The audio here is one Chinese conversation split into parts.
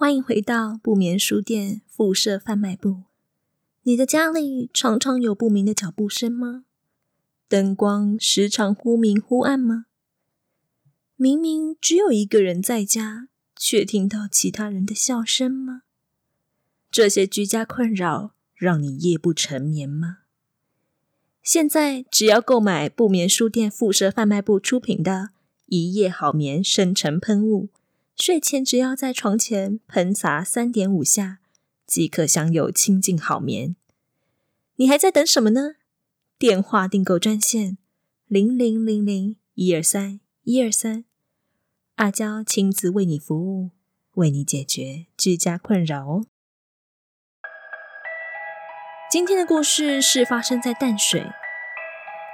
欢迎回到不眠书店附设贩卖部。你的家里常常有不明的脚步声吗？灯光时常忽明忽暗吗？明明只有一个人在家，却听到其他人的笑声吗？这些居家困扰让你夜不成眠吗？现在只要购买不眠书店附设贩卖部出品的一夜好眠深层喷雾，睡前只要在床前喷洒三点五下，即可享有清静好眠。你还在等什么呢？电话订购专线零零零零一二三一二三，阿娇亲自为你服务，为你解决居家困扰哦。今天的故事是发生在淡水。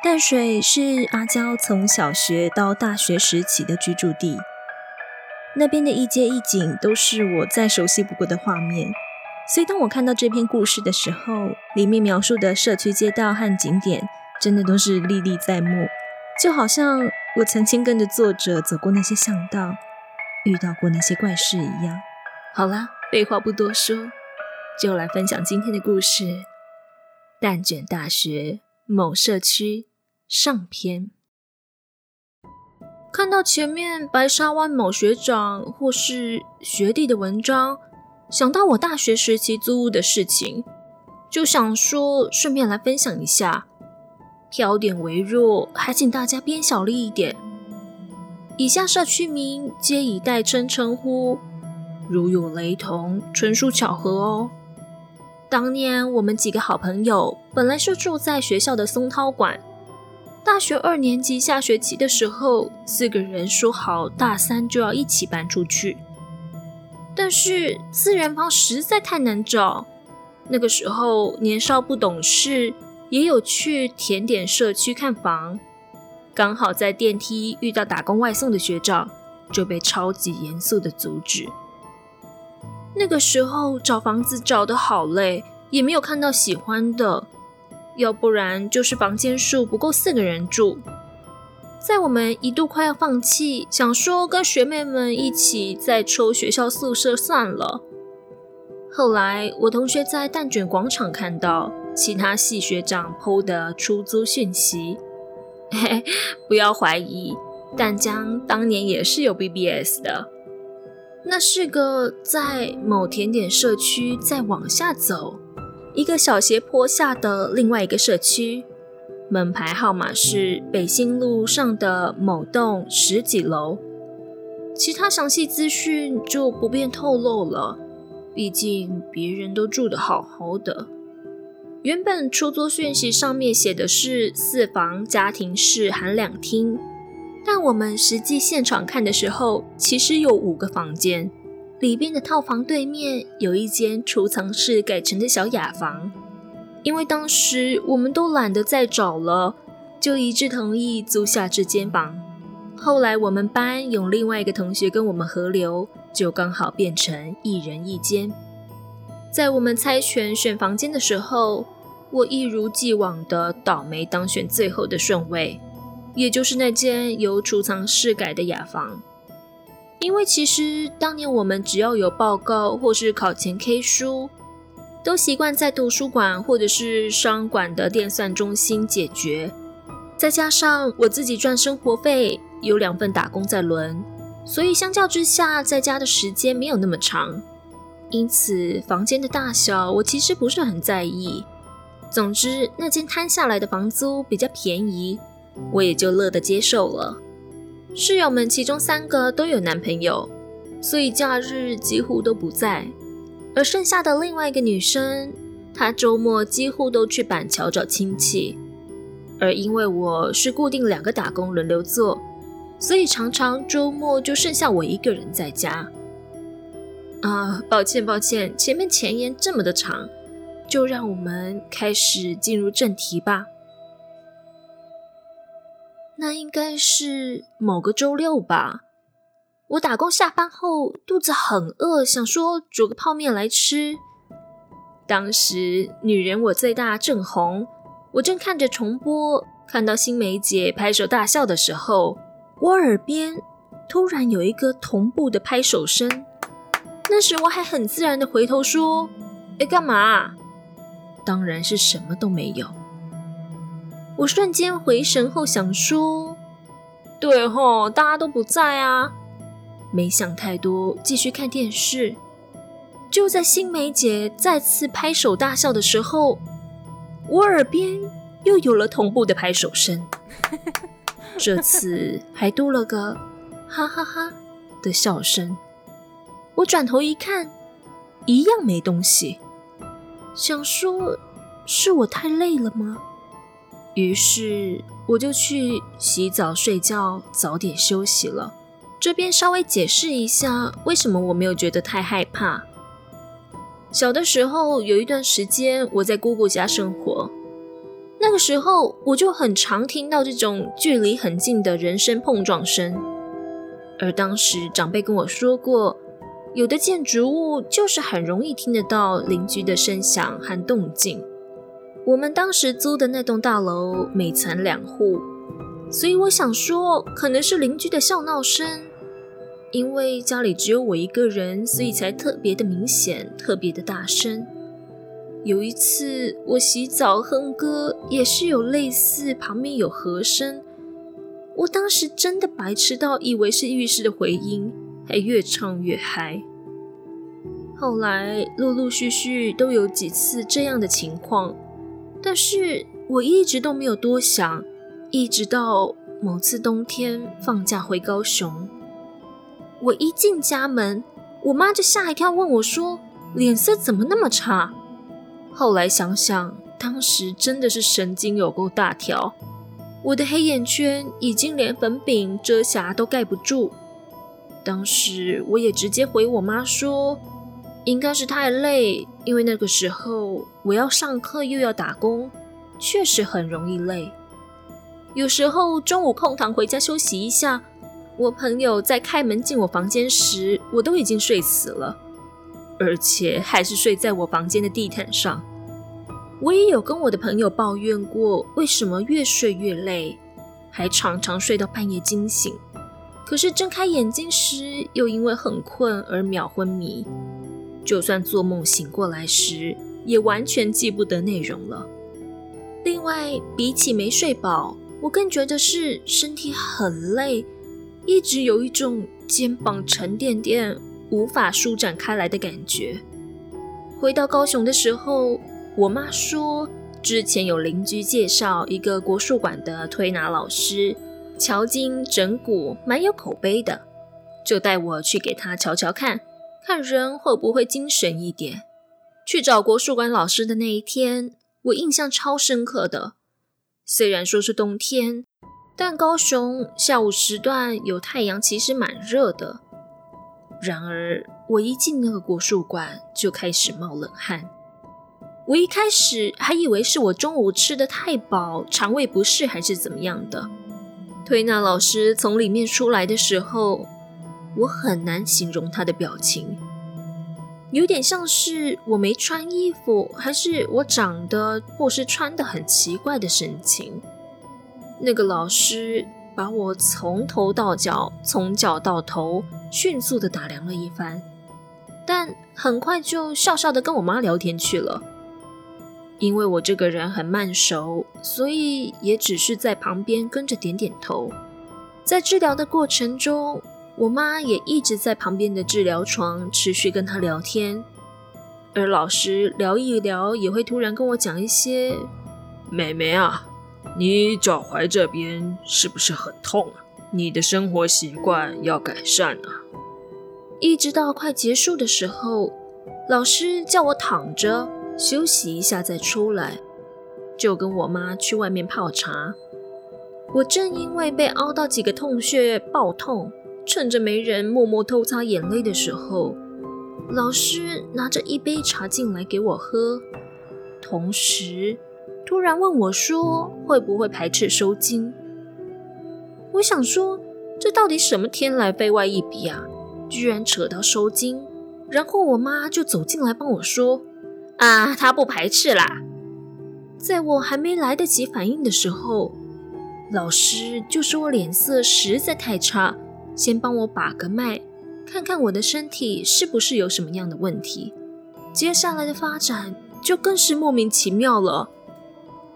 淡水是阿娇从小学到大学时期的居住地，那边的一街一景都是我再熟悉不过的画面。所以当我看到这篇故事的时候，里面描述的社区街道和景点，真的都是历历在目，就好像我曾经跟着作者走过那些巷道，遇到过那些怪事一样。好啦，废话不多说，就来分享今天的故事：蛋卷大学某社区。上篇。看到前面白沙湾某学长或是学弟的文章，想到我大学时期租屋的事情，就想说顺便来分享一下。挑点为弱，还请大家编小力一点。以下社区名皆以代称称呼，如有雷同，纯属巧合哦。当年我们几个好朋友本来是住在学校的松涛馆。大学二年级下学期的时候，四个人说好大三就要一起搬出去。但是四人房实在太难找，那个时候年少不懂事，也有去甜点社区看房，刚好在电梯遇到打工外送的学长，就被超级严肃的阻止。那个时候找房子找得好累，也没有看到喜欢的。要不然就是房间数不够四个人住。在我们一度快要放弃，想说跟学妹们一起再抽学校宿舍算了。后来我同学在蛋卷广场看到其他系学长 PO 的出租讯息，嘿嘿，不要怀疑，淡江当年也是有 BBS 的。那是个在某甜点社区再往下走。一个小斜坡下的另外一个社区，门牌号码是北新路上的某栋十几楼，其他详细资讯就不便透露了，毕竟别人都住得好好的。原本出租讯息上面写的是四房家庭式含两厅，但我们实际现场看的时候，其实有五个房间。里边的套房对面有一间储藏室改成的小雅房，因为当时我们都懒得再找了，就一致同意租下这间房。后来我们班有另外一个同学跟我们合流，就刚好变成一人一间。在我们猜拳选房间的时候，我一如既往的倒霉当选最后的顺位，也就是那间由储藏室改的雅房。因为其实当年我们只要有报告或是考前 K 书，都习惯在图书馆或者是商馆的电算中心解决。再加上我自己赚生活费，有两份打工在轮，所以相较之下，在家的时间没有那么长。因此，房间的大小我其实不是很在意。总之，那间摊下来的房租比较便宜，我也就乐得接受了。室友们其中三个都有男朋友，所以假日几乎都不在。而剩下的另外一个女生，她周末几乎都去板桥找亲戚。而因为我是固定两个打工轮流做，所以常常周末就剩下我一个人在家。啊，抱歉抱歉，前面前言这么的长，就让我们开始进入正题吧。那应该是某个周六吧。我打工下班后肚子很饿，想说煮个泡面来吃。当时女人我最大正红，我正看着重播，看到新梅姐拍手大笑的时候，我耳边突然有一个同步的拍手声。那时我还很自然的回头说：“哎，干嘛？”当然是什么都没有。我瞬间回神后想说：“对吼，大家都不在啊。”没想太多，继续看电视。就在新梅姐再次拍手大笑的时候，我耳边又有了同步的拍手声，这次还多了个哈哈哈哈的笑声。我转头一看，一样没东西，想说是我太累了吗？于是我就去洗澡睡觉，早点休息了。这边稍微解释一下，为什么我没有觉得太害怕。小的时候有一段时间我在姑姑家生活，那个时候我就很常听到这种距离很近的人声碰撞声，而当时长辈跟我说过，有的建筑物就是很容易听得到邻居的声响和动静。我们当时租的那栋大楼每层两户，所以我想说，可能是邻居的笑闹声。因为家里只有我一个人，所以才特别的明显，特别的大声。有一次我洗澡哼歌，也是有类似旁边有和声。我当时真的白痴到以为是浴室的回音，还越唱越嗨。后来陆陆续续都有几次这样的情况，但是我一直都没有多想，一直到某次冬天放假回高雄。我一进家门，我妈就吓一跳，问我说：“脸色怎么那么差？”后来想想，当时真的是神经有够大条，我的黑眼圈已经连粉饼遮瑕都盖不住。当时我也直接回我妈说：“应该是太累，因为那个时候我要上课又要打工，确实很容易累。有时候中午空堂回家休息一下。”我朋友在开门进我房间时，我都已经睡死了，而且还是睡在我房间的地毯上。我也有跟我的朋友抱怨过，为什么越睡越累，还常常睡到半夜惊醒，可是睁开眼睛时又因为很困而秒昏迷，就算做梦醒过来时，也完全记不得内容了。另外，比起没睡饱，我更觉得是身体很累。一直有一种肩膀沉甸甸、无法舒展开来的感觉。回到高雄的时候，我妈说之前有邻居介绍一个国术馆的推拿老师，乔筋整骨，蛮有口碑的，就带我去给他瞧瞧看，看人会不会精神一点。去找国术馆老师的那一天，我印象超深刻的，虽然说是冬天。但高雄下午时段有太阳，其实蛮热的。然而，我一进那个国术馆就开始冒冷汗。我一开始还以为是我中午吃的太饱，肠胃不适还是怎么样的。推拿老师从里面出来的时候，我很难形容他的表情，有点像是我没穿衣服，还是我长得或是穿的很奇怪的神情。那个老师把我从头到脚，从脚到头迅速地打量了一番，但很快就笑笑地跟我妈聊天去了。因为我这个人很慢熟，所以也只是在旁边跟着点点头。在治疗的过程中，我妈也一直在旁边的治疗床持续跟她聊天，而老师聊一聊也会突然跟我讲一些：“妹妹啊。”你脚踝这边是不是很痛啊？你的生活习惯要改善啊！一直到快结束的时候，老师叫我躺着休息一下再出来，就跟我妈去外面泡茶。我正因为被凹到几个痛穴爆痛，趁着没人默默偷擦眼泪的时候，老师拿着一杯茶进来给我喝，同时，突然问我说：“会不会排斥收惊？”我想说，这到底什么天来废外一笔啊？居然扯到收惊！然后我妈就走进来帮我说：“啊，她不排斥啦。”在我还没来得及反应的时候，老师就说我脸色实在太差，先帮我把个脉，看看我的身体是不是有什么样的问题。接下来的发展就更是莫名其妙了。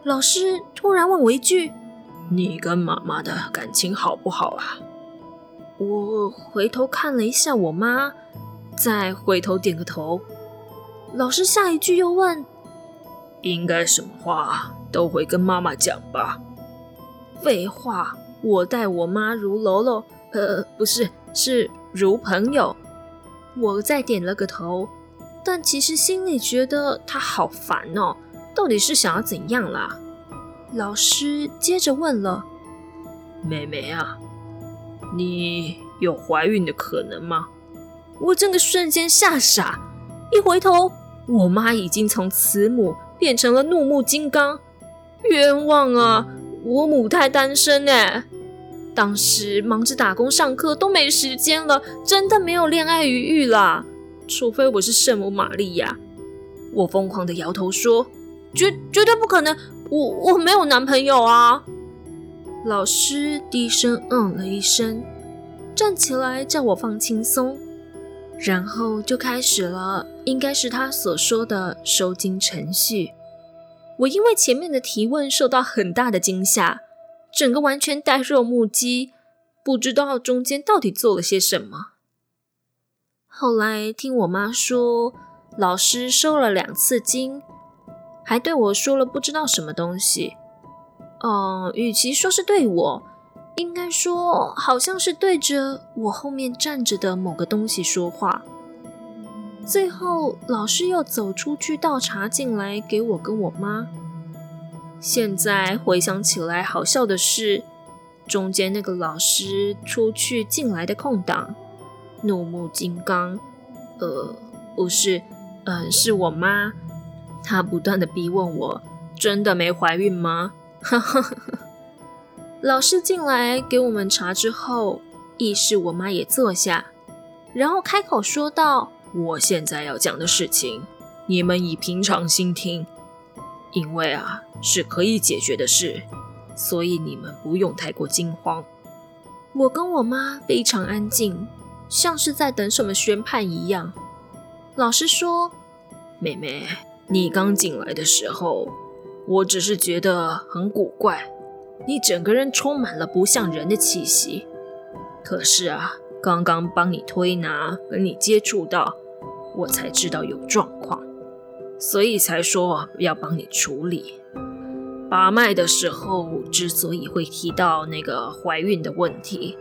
老师突然问我一句：“你跟妈妈的感情好不好啊？”我回头看了一下我妈，再回头点个头。老师下一句又问：“应该什么话都会跟妈妈讲吧？”废话，我待我妈如喽喽，呃，不是，是如朋友。我再点了个头，但其实心里觉得她好烦哦，到底是想要怎样啦？老师接着问了：“妹妹啊，你有怀孕的可能吗？”我这个瞬间吓傻，一回头，我妈已经从慈母变成了怒目金刚，冤枉啊！我母胎单身哎，当时忙着打工上课都没时间了，真的没有恋爱余裕啦。除非我是圣母玛利亚，我疯狂的摇头说：“绝绝对不可能，我我没有男朋友啊！”老师低声嗯了一声，站起来叫我放轻松，然后就开始了，应该是他所说的收金程序。我因为前面的提问受到很大的惊吓，整个完全呆若木鸡，不知道中间到底做了些什么。后来听我妈说，老师收了两次金，还对我说了不知道什么东西。嗯，与其说是对我，应该说好像是对着我后面站着的某个东西说话。最后，老师又走出去倒茶进来给我跟我妈。现在回想起来，好笑的是，中间那个老师出去进来的空档，怒目金刚，呃，不是，嗯、呃，是我妈，她不断的逼问我，真的没怀孕吗？老师进来给我们茶之后，意识我妈也坐下，然后开口说道。我现在要讲的事情，你们以平常心听，因为啊是可以解决的事，所以你们不用太过惊慌。我跟我妈非常安静，像是在等什么宣判一样。老师说：“妹妹，你刚进来的时候，我只是觉得很古怪，你整个人充满了不像人的气息。可是啊。”刚刚帮你推拿，跟你接触到，我才知道有状况，所以才说要帮你处理。把脉的时候，之所以会提到那个怀孕的问题，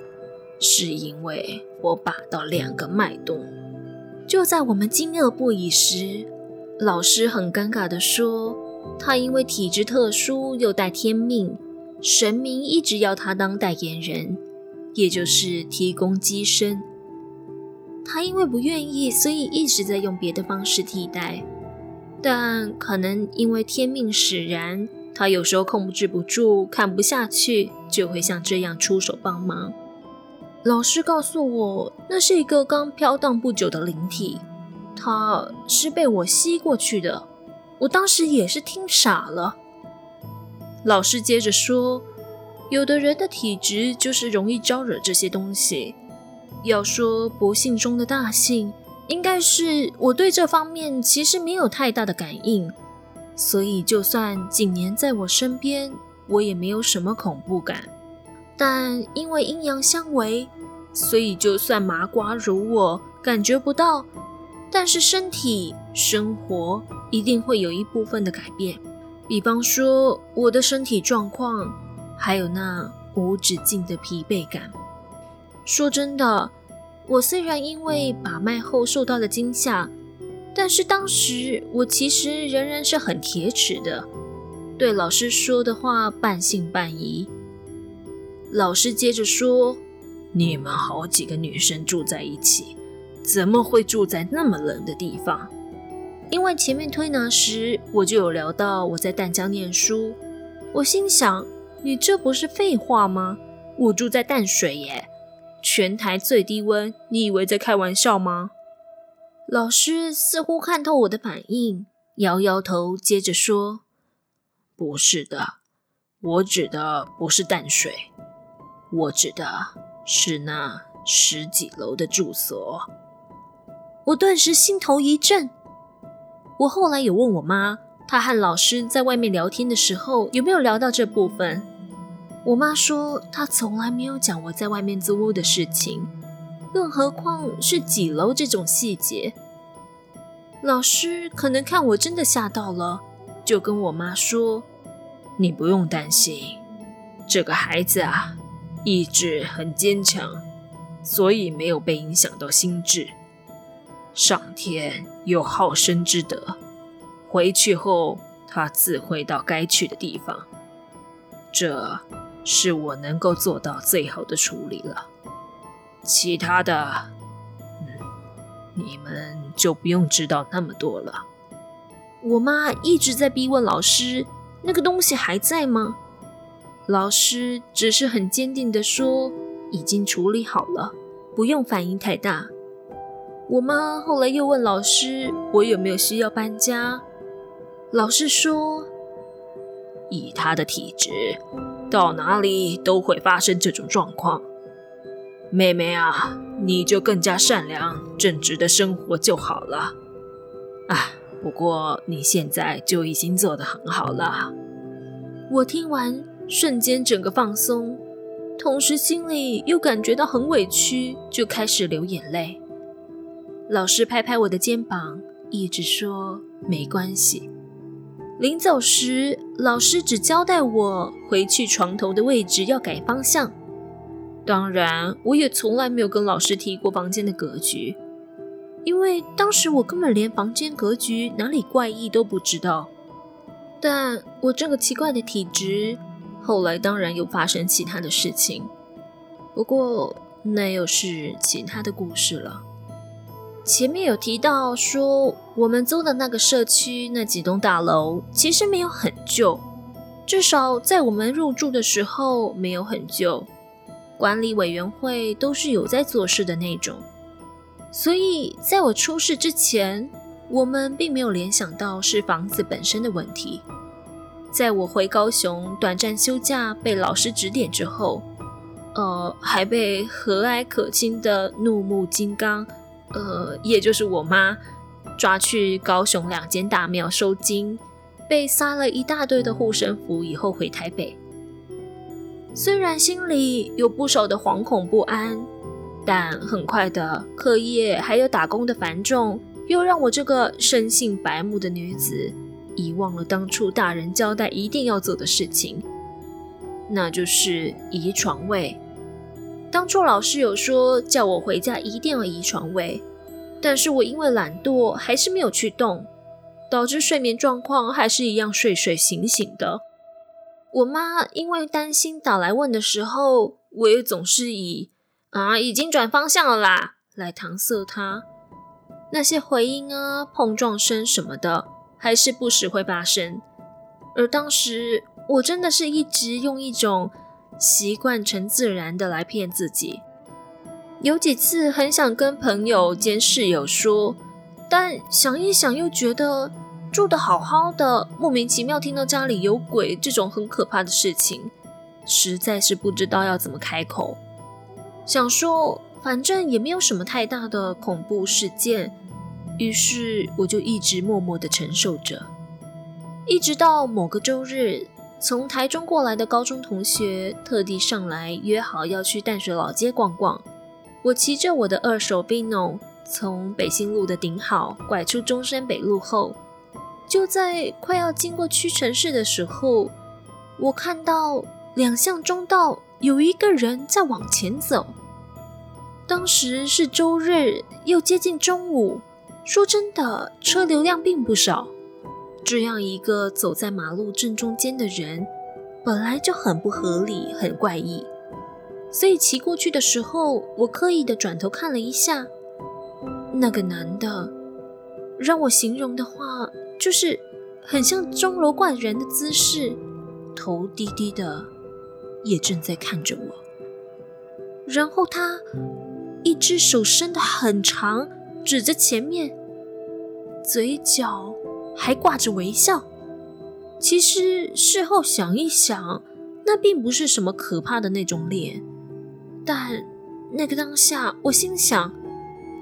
是因为我把到两个脉动。就在我们惊愕不已时，老师很尴尬地说：“他因为体质特殊，又带天命，神明一直要他当代言人。”也就是提供机身，他因为不愿意，所以一直在用别的方式替代。但可能因为天命使然，他有时候控制不住，看不下去，就会像这样出手帮忙。老师告诉我，那是一个刚飘荡不久的灵体，他是被我吸过去的。我当时也是听傻了。老师接着说。有的人的体质就是容易招惹这些东西。要说不幸中的大幸，应该是我对这方面其实没有太大的感应，所以就算紧黏在我身边，我也没有什么恐怖感。但因为阴阳相违，所以就算麻瓜如我感觉不到，但是身体生活一定会有一部分的改变。比方说我的身体状况。还有那无止境的疲惫感。说真的，我虽然因为把脉后受到了惊吓，但是当时我其实仍然是很铁齿的，对老师说的话半信半疑。老师接着说：“你们好几个女生住在一起，怎么会住在那么冷的地方？”因为前面推拿时我就有聊到我在淡江念书，我心想。你这不是废话吗？我住在淡水耶，全台最低温，你以为在开玩笑吗？老师似乎看透我的反应，摇摇头，接着说：“不是的，我指的不是淡水，我指的是那十几楼的住所。我顿时心头一震。我后来有问我妈，她和老师在外面聊天的时候有没有聊到这部分。我妈说，她从来没有讲我在外面租屋的事情，更何况是几楼这种细节。老师可能看我真的吓到了，就跟我妈说：“你不用担心，这个孩子啊，意志很坚强，所以没有被影响到心智。上天有好生之德，回去后他自会到该去的地方。这是我能够做到最好的处理了，其他的……”嗯你们就不用知道那么多了。我妈一直在逼问老师：“那个东西还在吗？”老师只是很坚定地说：“已经处理好了，不用反应太大。”我妈后来又问老师：“我有没有需要搬家？”老师说：“以她的体质，到哪里都会发生这种状况。”妹妹啊，你就更加善良、正直的生活就好了。啊，不过你现在就已经做得很好了。我听完，瞬间整个放松，同时心里又感觉到很委屈，就开始流眼泪。老师拍拍我的肩膀，一直说没关系。临走时，老师只交代我回去床头的位置要改方向。当然，我也从来没有跟老师提过房间的格局，因为当时我根本连房间格局哪里怪异都不知道。但我这个奇怪的体质，后来当然又发生其他的事情。不过那又是其他的故事了。前面有提到说，我们租的那个社区那几栋大楼其实没有很旧，至少在我们入住的时候没有很旧。管理委员会都是有在做事的那种，所以在我出事之前，我们并没有联想到是房子本身的问题。在我回高雄短暂休假被老师指点之后，呃，还被和蔼可亲的怒目金刚，呃，也就是我妈，抓去高雄两间大庙收金，被撒了一大堆的护身符以后回台北。虽然心里有不少的惶恐不安，但很快的课业还有打工的繁重，又让我这个生性白目的女子遗忘了当初大人交代一定要做的事情，那就是移床位。当初老师有说叫我回家一定要移床位，但是我因为懒惰还是没有去动，导致睡眠状况还是一样睡睡醒醒的。我妈因为担心打来问的时候，我也总是以“啊，已经转方向了啦”来搪塞她。那些回音啊、碰撞声什么的，还是不时会发生。而当时我真的是一直用一种习惯成自然的来骗自己。有几次很想跟朋友兼室友说，但想一想又觉得。住得好好的，莫名其妙听到家里有鬼这种很可怕的事情，实在是不知道要怎么开口。想说，反正也没有什么太大的恐怖事件，于是我就一直默默的承受着。一直到某个周日，从台中过来的高中同学特地上来约好要去淡水老街逛逛。我骑着我的二手 Bino 从北新路的顶好拐出中山北路后。就在快要经过屈臣氏的时候，我看到两巷中道有一个人在往前走。当时是周日，又接近中午，说真的，车流量并不少。这样一个走在马路正中间的人，本来就很不合理，很怪异。所以骑过去的时候，我刻意的转头看了一下，那个男的，让我形容的话。就是很像钟楼怪人的姿势，头低低的，也正在看着我。然后他一只手伸得很长，指着前面，嘴角还挂着微笑。其实事后想一想，那并不是什么可怕的那种脸，但那个当下，我心想，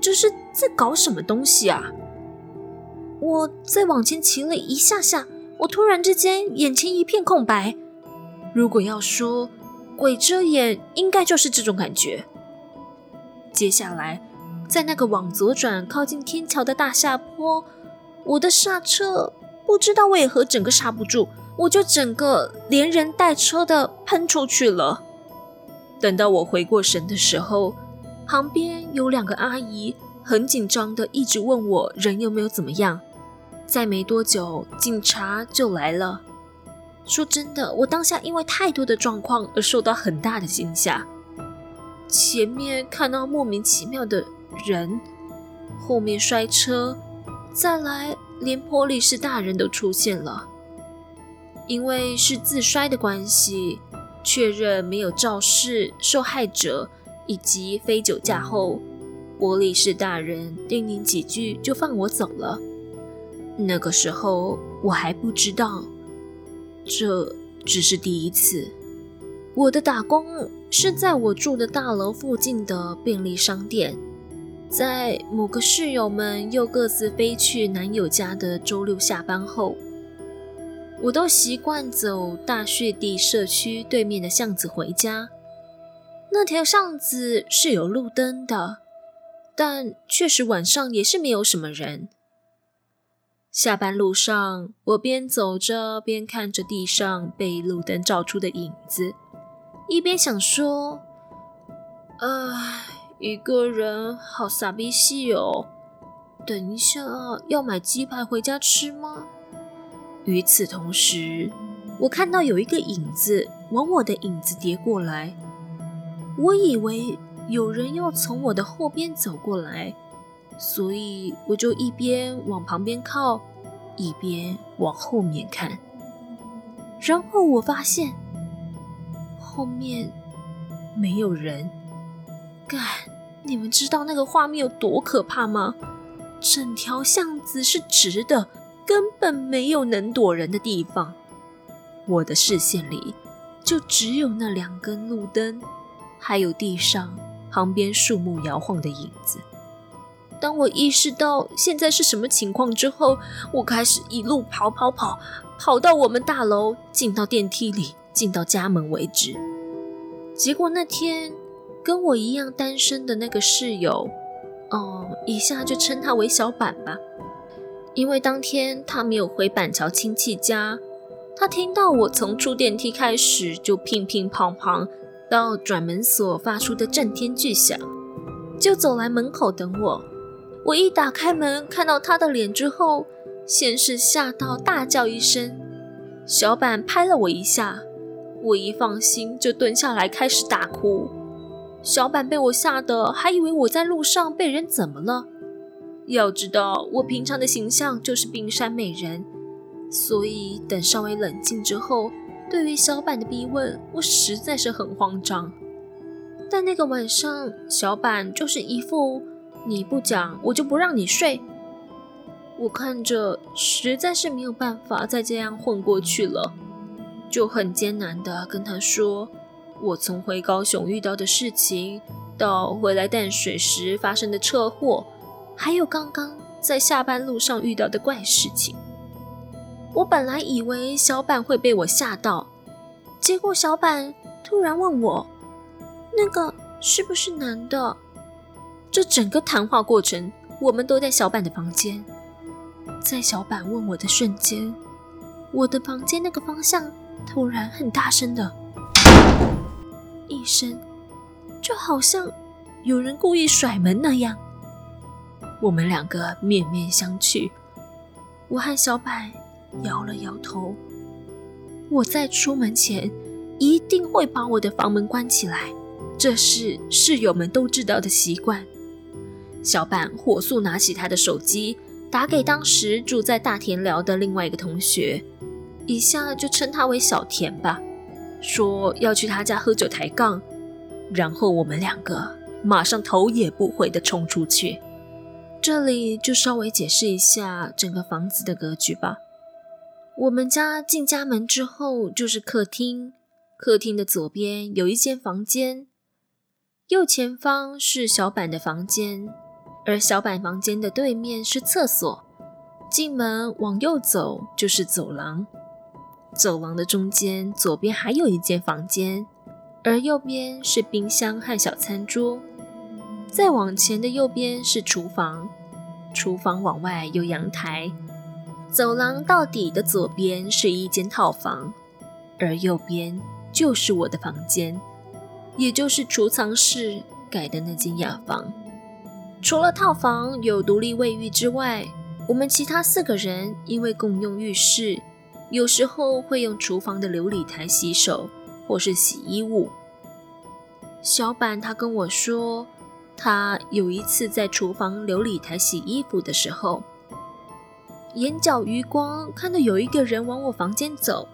这是在搞什么东西啊？我再往前骑了一下下，我突然之间眼前一片空白。如果要说鬼遮眼，应该就是这种感觉。接下来，在那个往左转靠近天桥的大下坡，我的刹车不知道为何整个刹不住，我就整个连人带车的喷出去了。等到我回过神的时候，旁边有两个阿姨很紧张的一直问我人有没有怎么样。再没多久，警察就来了。说真的，我当下因为太多的状况而受到很大的惊吓。前面看到莫名其妙的人，后面摔车，再来连波丽士大人都出现了。因为是自摔的关系，确认没有肇事、受害者以及非酒驾后，波丽士大人叮咛几句就放我走了。那个时候我还不知道，这只是第一次。我的打工是在我住的大楼附近的便利商店。在某个室友们又各自飞去男友家的周六下班后，我都习惯走大穴地社区对面的巷子回家。那条巷子是有路灯的，但确实晚上也是没有什么人。下班路上，我边走着边看着地上被路灯照出的影子，一边想说：“唉，一个人好傻逼戏哦。等一下要买鸡排回家吃吗？”与此同时，我看到有一个影子往我的影子叠过来，我以为有人要从我的后边走过来。所以我就一边往旁边靠，一边往后面看。然后我发现后面没有人。干，你们知道那个画面有多可怕吗？整条巷子是直的，根本没有能躲人的地方。我的视线里就只有那两根路灯，还有地上旁边树木摇晃的影子。当我意识到现在是什么情况之后，我开始一路跑跑跑，跑到我们大楼，进到电梯里，进到家门为止。结果那天跟我一样单身的那个室友，哦，以下就称他为小板吧，因为当天他没有回板桥亲戚家，他听到我从出电梯开始就乒乒乓乓到转门锁发出的震天巨响，就走来门口等我。我一打开门，看到他的脸之后，先是吓到大叫一声，小板拍了我一下，我一放心就蹲下来开始大哭。小板被我吓得还以为我在路上被人怎么了。要知道我平常的形象就是冰山美人，所以等稍微冷静之后，对于小板的逼问，我实在是很慌张。但那个晚上，小板就是一副。你不讲，我就不让你睡。我看着实在是没有办法再这样混过去了，就很艰难地跟他说，我从回高雄遇到的事情，到回来淡水时发生的车祸，还有刚刚在下班路上遇到的怪事情。我本来以为小板会被我吓到，结果小板突然问我，那个是不是男的？这整个谈话过程，我们都在小板的房间。在小板问我的瞬间，我的房间那个方向突然很大声的一声，就好像有人故意甩门那样。我们两个面面相觑，我和小板摇了摇头。我在出门前一定会把我的房门关起来，这是室友们都知道的习惯。小板火速拿起他的手机，打给当时住在大田寮的另外一个同学，以下就称他为小田吧，说要去他家喝酒抬杠，然后我们两个马上头也不回地冲出去。这里就稍微解释一下整个房子的格局吧。我们家进家门之后就是客厅，客厅的左边有一间房间。右前方是小板的房间，而小板房间的对面是厕所。进门往右走就是走廊，走廊的中间左边还有一间房间，而右边是冰箱和小餐桌。再往前的右边是厨房，厨房往外有阳台。走廊到底的左边是一间套房，而右边就是我的房间，也就是储藏室改的那间雅房。除了套房有独立卫浴之外，我们其他四个人因为共用浴室，有时候会用厨房的琉璃台洗手或是洗衣物。小板他跟我说。他有一次在厨房琉璃台洗衣服的时候，眼角余光看到有一个人往我房间走，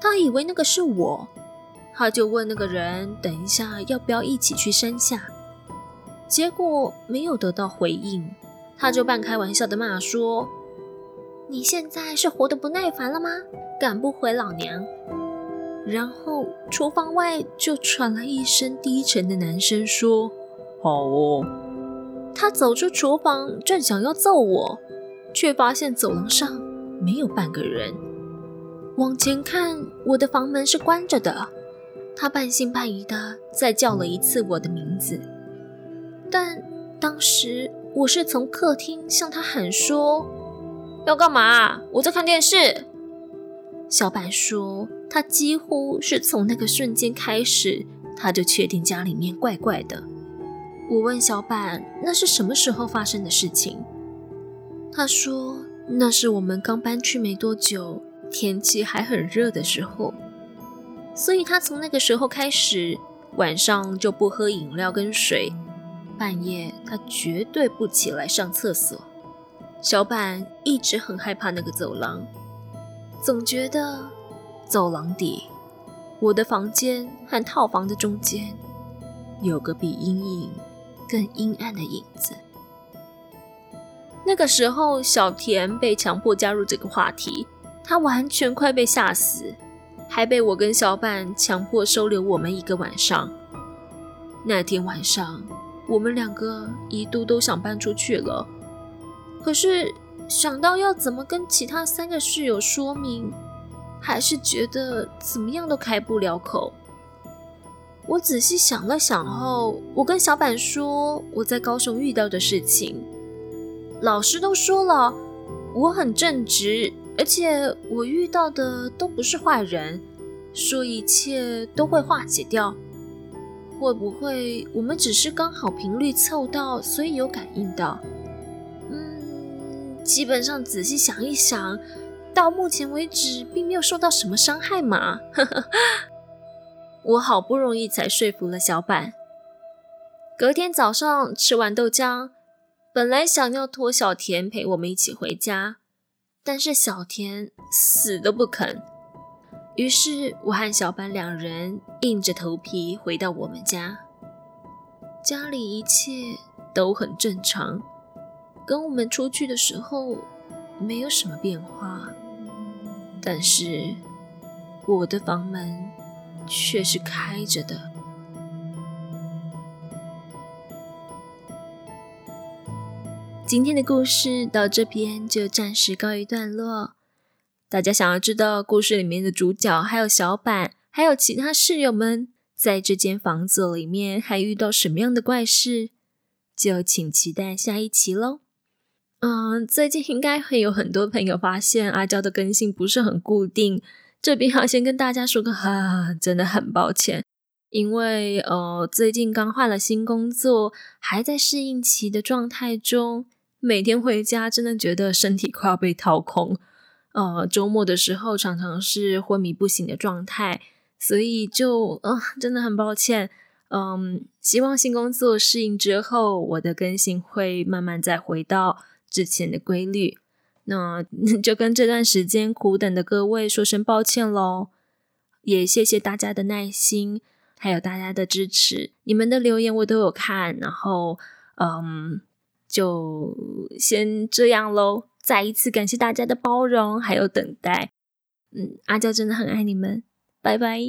他以为那个是我，他就问那个人等一下要不要一起去山下，结果没有得到回应，他就半开玩笑的骂说：“你现在是活得不耐烦了吗？赶不回老娘？”然后厨房外就传来一声低沉的男声说。好哦，他走出厨房，正想要揍我，却发现走廊上没有半个人。往前看，我的房门是关着的。他半信半疑的再叫了一次我的名字，但当时我是从客厅向他喊说：“要干嘛？我在看电视。”小板说，他几乎是从那个瞬间开始，他就确定家里面怪怪的。我问小板：“那是什么时候发生的事情？”他说：“那是我们刚搬去没多久，天气还很热的时候。所以他从那个时候开始，晚上就不喝饮料跟水，半夜他绝对不起来上厕所。小板一直很害怕那个走廊，总觉得走廊底，我的房间和套房的中间，有个比阴影。”更阴暗的影子。那个时候，小田被强迫加入这个话题，他完全快被吓死，还被我跟小板强迫收留我们一个晚上。那天晚上，我们两个一度都想搬出去了，可是想到要怎么跟其他三个室友说明，还是觉得怎么样都开不了口。我仔细想了想后，我跟小板说我在高雄遇到的事情。老师都说了，我很正直，而且我遇到的都不是坏人，说一切都会化解掉。会不会我们只是刚好频率凑到，所以有感应到？基本上仔细想一想，到目前为止并没有受到什么伤害嘛。呵呵。我好不容易才说服了小板。隔天早上吃完豆浆，本来想要拖小田陪我们一起回家，但是小田死都不肯。于是我和小板两人硬着头皮回到我们家。家里一切都很正常，跟我们出去的时候没有什么变化，但是我的房门。却是开着的。今天的故事到这边就暂时告一段落。大家想要知道故事里面的主角，还有小板，还有其他室友们，在这间房子里面还遇到什么样的怪事，就请期待下一期喽。嗯，最近应该会有很多朋友发现阿娇的更新不是很固定。这边要先跟大家说个哈，真的很抱歉，因为呃最近刚换了新工作，还在适应期的状态中，每天回家真的觉得身体快要被掏空，呃周末的时候常常是昏迷不醒的状态，所以就啊、真的很抱歉，嗯，希望新工作适应之后，我的更新会慢慢再回到之前的规律。那 就跟这段时间苦等的各位说声抱歉喽，也谢谢大家的耐心，还有大家的支持，你们的留言我都有看，然后嗯，就先这样喽，再一次感谢大家的包容还有等待，嗯，阿娇真的很爱你们，拜拜。